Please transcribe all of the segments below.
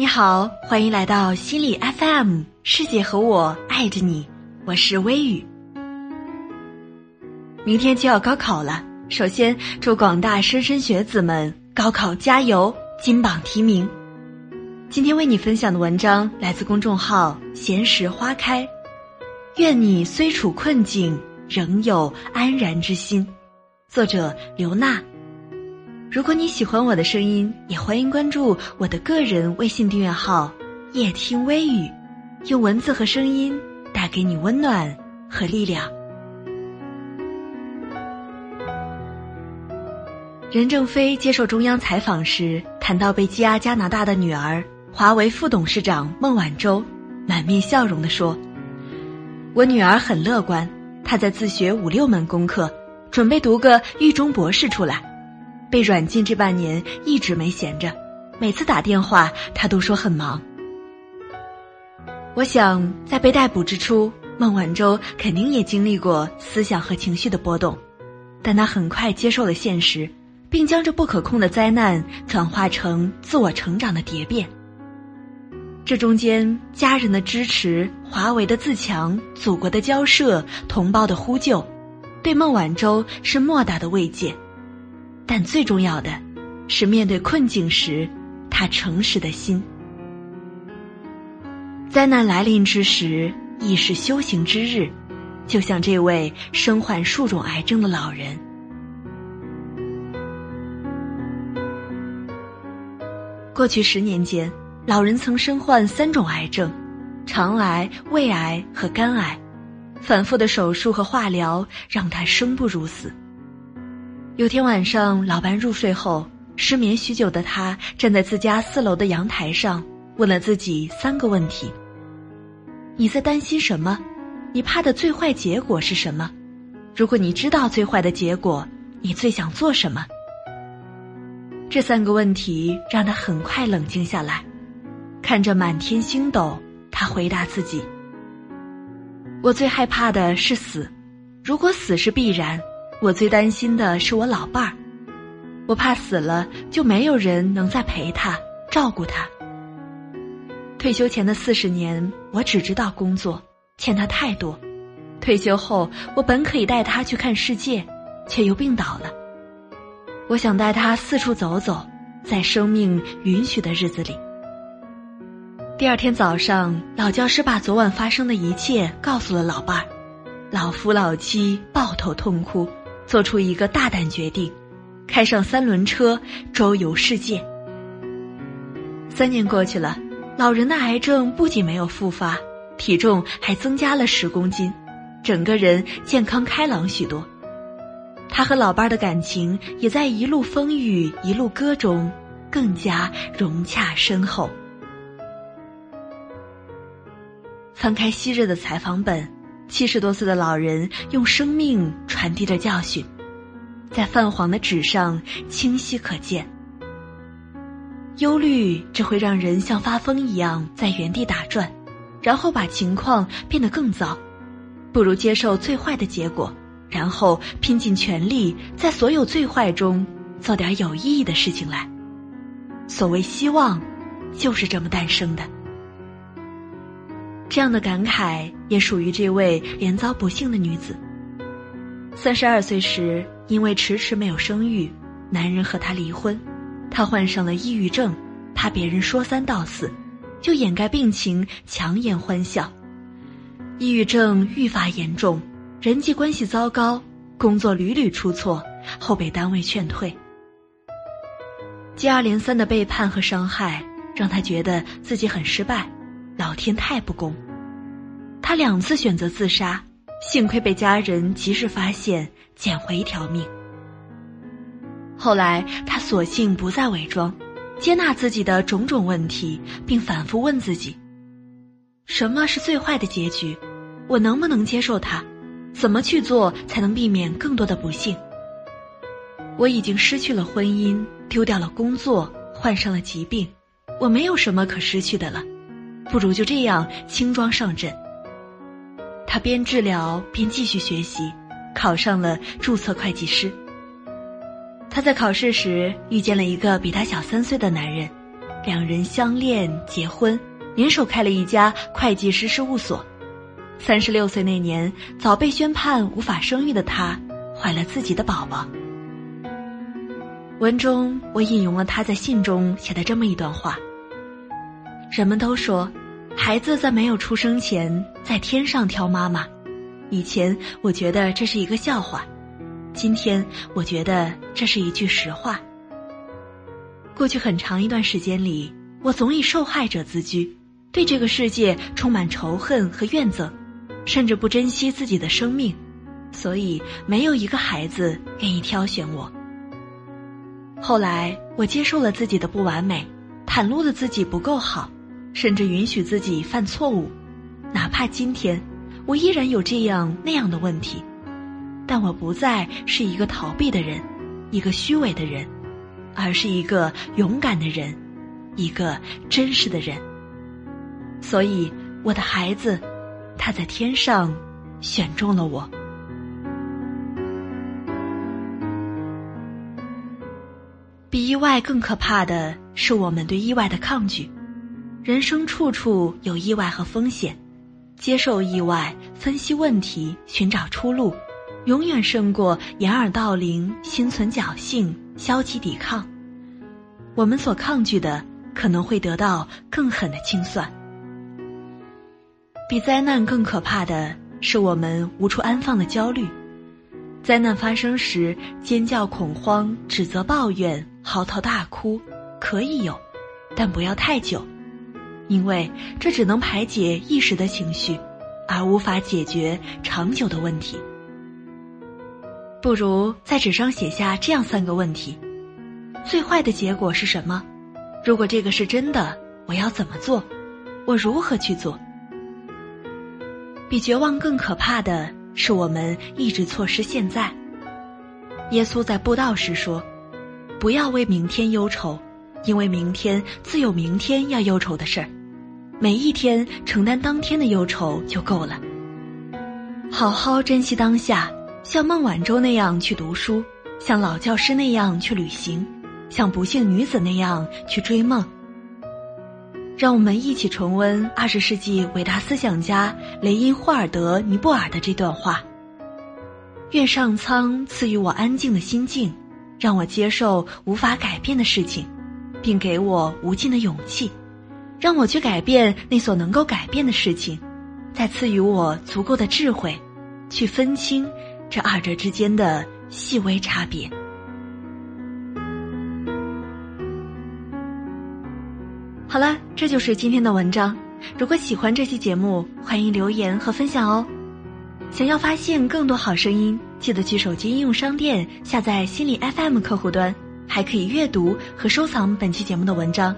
你好，欢迎来到心理 FM，世界和我爱着你，我是微雨。明天就要高考了，首先祝广大莘莘学子们高考加油，金榜题名。今天为你分享的文章来自公众号“闲时花开”，愿你虽处困境，仍有安然之心。作者刘娜。如果你喜欢我的声音，也欢迎关注我的个人微信订阅号“夜听微雨”，用文字和声音带给你温暖和力量。任正非接受中央采访时谈到被羁押加拿大的女儿，华为副董事长孟晚舟，满面笑容地说：“我女儿很乐观，她在自学五六门功课，准备读个狱中博士出来。”被软禁这半年一直没闲着，每次打电话他都说很忙。我想在被逮捕之初，孟晚舟肯定也经历过思想和情绪的波动，但他很快接受了现实，并将这不可控的灾难转化成自我成长的蝶变。这中间，家人的支持、华为的自强、祖国的交涉、同胞的呼救，对孟晚舟是莫大的慰藉。但最重要的，是面对困境时，他诚实的心。灾难来临之时，亦是修行之日，就像这位身患数种癌症的老人。过去十年间，老人曾身患三种癌症：肠癌、胃癌和肝癌，反复的手术和化疗让他生不如死。有天晚上，老伴入睡后，失眠许久的他站在自家四楼的阳台上，问了自己三个问题：你在担心什么？你怕的最坏结果是什么？如果你知道最坏的结果，你最想做什么？这三个问题让他很快冷静下来，看着满天星斗，他回答自己：我最害怕的是死，如果死是必然。我最担心的是我老伴儿，我怕死了就没有人能再陪他、照顾他。退休前的四十年，我只知道工作，欠他太多。退休后，我本可以带他去看世界，却又病倒了。我想带他四处走走，在生命允许的日子里。第二天早上，老教师把昨晚发生的一切告诉了老伴儿，老夫老妻抱头痛哭。做出一个大胆决定，开上三轮车周游世界。三年过去了，老人的癌症不仅没有复发，体重还增加了十公斤，整个人健康开朗许多。他和老伴儿的感情也在一路风雨一路歌中更加融洽深厚。翻开昔日的采访本。七十多岁的老人用生命传递着教训，在泛黄的纸上清晰可见。忧虑只会让人像发疯一样在原地打转，然后把情况变得更糟。不如接受最坏的结果，然后拼尽全力在所有最坏中做点有意义的事情来。所谓希望，就是这么诞生的。这样的感慨也属于这位连遭不幸的女子。三十二岁时，因为迟迟没有生育，男人和她离婚，她患上了抑郁症，怕别人说三道四，就掩盖病情，强颜欢笑。抑郁症愈发严重，人际关系糟糕，工作屡屡出错，后被单位劝退。接二连三的背叛和伤害，让他觉得自己很失败。老天太不公，他两次选择自杀，幸亏被家人及时发现，捡回一条命。后来他索性不再伪装，接纳自己的种种问题，并反复问自己：什么是最坏的结局？我能不能接受它？怎么去做才能避免更多的不幸？我已经失去了婚姻，丢掉了工作，患上了疾病，我没有什么可失去的了。不如就这样轻装上阵。他边治疗边继续学习，考上了注册会计师。他在考试时遇见了一个比他小三岁的男人，两人相恋结婚，联手开了一家会计师事务所。三十六岁那年，早被宣判无法生育的他，怀了自己的宝宝。文中我引用了他在信中写的这么一段话：人们都说，孩子在没有出生前在天上挑妈妈。以前我觉得这是一个笑话，今天我觉得这是一句实话。过去很长一段时间里，我总以受害者自居，对这个世界充满仇恨和怨憎。甚至不珍惜自己的生命，所以没有一个孩子愿意挑选我。后来，我接受了自己的不完美，袒露了自己不够好，甚至允许自己犯错误，哪怕今天我依然有这样那样的问题，但我不再是一个逃避的人，一个虚伪的人，而是一个勇敢的人，一个真实的人。所以，我的孩子。他在天上选中了我。比意外更可怕的是我们对意外的抗拒。人生处处有意外和风险，接受意外、分析问题、寻找出路，永远胜过掩耳盗铃、心存侥幸、消极抵抗。我们所抗拒的，可能会得到更狠的清算。比灾难更可怕的是我们无处安放的焦虑。灾难发生时，尖叫、恐慌、指责、抱怨、嚎啕大哭，可以有，但不要太久，因为这只能排解一时的情绪，而无法解决长久的问题。不如在纸上写下这样三个问题：最坏的结果是什么？如果这个是真的，我要怎么做？我如何去做？比绝望更可怕的是，我们一直错失现在。耶稣在布道时说：“不要为明天忧愁，因为明天自有明天要忧愁的事儿。每一天承担当天的忧愁就够了。好好珍惜当下，像孟晚舟那样去读书，像老教师那样去旅行，像不幸女子那样去追梦。”让我们一起重温二十世纪伟大思想家雷因霍尔德·尼布尔的这段话：“愿上苍赐予我安静的心境，让我接受无法改变的事情，并给我无尽的勇气，让我去改变那所能够改变的事情，再赐予我足够的智慧，去分清这二者之间的细微差别。”好了，这就是今天的文章。如果喜欢这期节目，欢迎留言和分享哦。想要发现更多好声音，记得去手机应用商店下载心理 FM 客户端，还可以阅读和收藏本期节目的文章，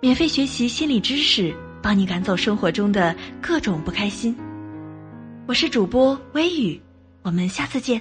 免费学习心理知识，帮你赶走生活中的各种不开心。我是主播微雨，我们下次见。